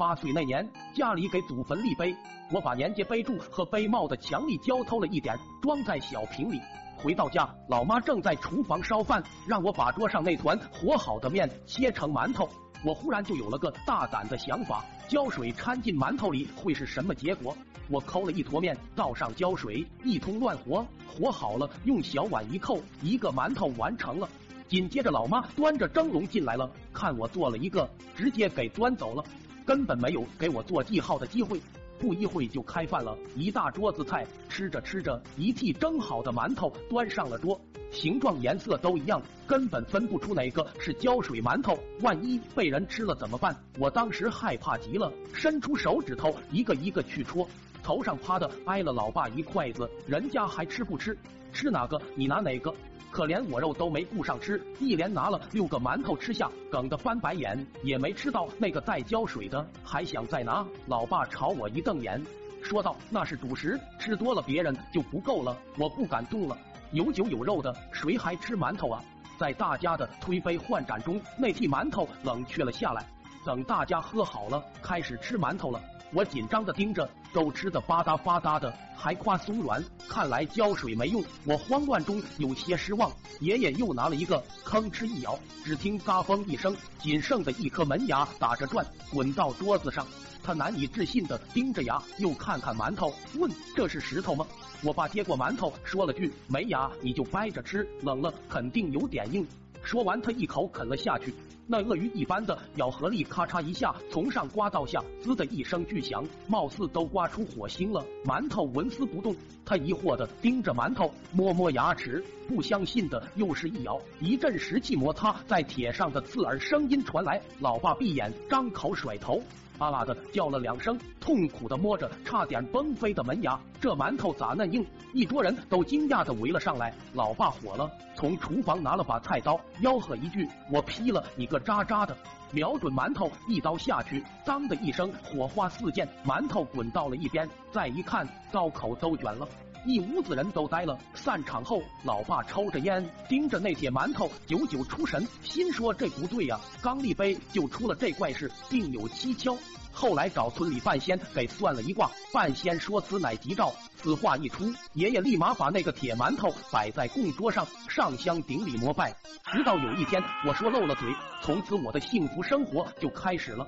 八岁那年，家里给祖坟立碑，我把年节碑柱和碑帽的强力胶偷了一点，装在小瓶里。回到家，老妈正在厨房烧饭，让我把桌上那团和好的面切成馒头。我忽然就有了个大胆的想法：胶水掺进馒头里会是什么结果？我抠了一坨面，倒上胶水，一通乱和，和好了，用小碗一扣，一个馒头完成了。紧接着，老妈端着蒸笼进来了，看我做了一个，直接给端走了，根本没有给我做记号的机会。不一会就开饭了，一大桌子菜，吃着吃着，一屉蒸好的馒头端上了桌，形状颜色都一样，根本分不出哪个是胶水馒头。万一被人吃了怎么办？我当时害怕极了，伸出手指头一个一个去戳，头上啪的挨了老爸一筷子，人家还吃不吃？吃哪个你拿哪个。可怜我肉都没顾上吃，一连拿了六个馒头吃下，梗得翻白眼，也没吃到那个带胶水的，还想再拿。老爸朝我一瞪眼，说道：“那是主食，吃多了别人就不够了。”我不敢动了，有酒有肉的，谁还吃馒头啊？在大家的推杯换盏中，那屉馒头冷却了下来。等大家喝好了，开始吃馒头了。我紧张的盯着，都吃的吧嗒吧嗒的，还夸松软。看来浇水没用，我慌乱中有些失望。爷爷又拿了一个，吭哧一咬，只听嘎嘣一声，仅剩的一颗门牙打着转，滚到桌子上。他难以置信的盯着牙，又看看馒头，问：“这是石头吗？”我爸接过馒头，说了句：“没牙你就掰着吃，冷了肯定有点硬。”说完，他一口啃了下去。那鳄鱼一般的咬合力，咔嚓一下从上刮到下，滋的一声巨响，貌似都刮出火星了。馒头纹丝不动，他疑惑的盯着馒头，摸摸牙齿，不相信的又是一咬，一阵石器摩擦在铁上的刺耳声音传来。老爸闭眼，张口甩头。啊啦的叫了两声，痛苦的摸着差点崩飞的门牙，这馒头咋嫩硬？一桌人都惊讶的围了上来。老爸火了，从厨房拿了把菜刀，吆喝一句：“我劈了你个渣渣的！”瞄准馒头，一刀下去，当的一声，火花四溅，馒头滚到了一边。再一看，刀口都卷了。一屋子人都呆了。散场后，老爸抽着烟，盯着那铁馒头，久久出神，心说这不对呀，刚立碑就出了这怪事，定有蹊跷。后来找村里半仙给算了一卦，半仙说此乃吉兆。此话一出，爷爷立马把那个铁馒头摆在供桌上，上香顶礼膜拜。直到有一天，我说漏了嘴，从此我的幸福生活就开始了。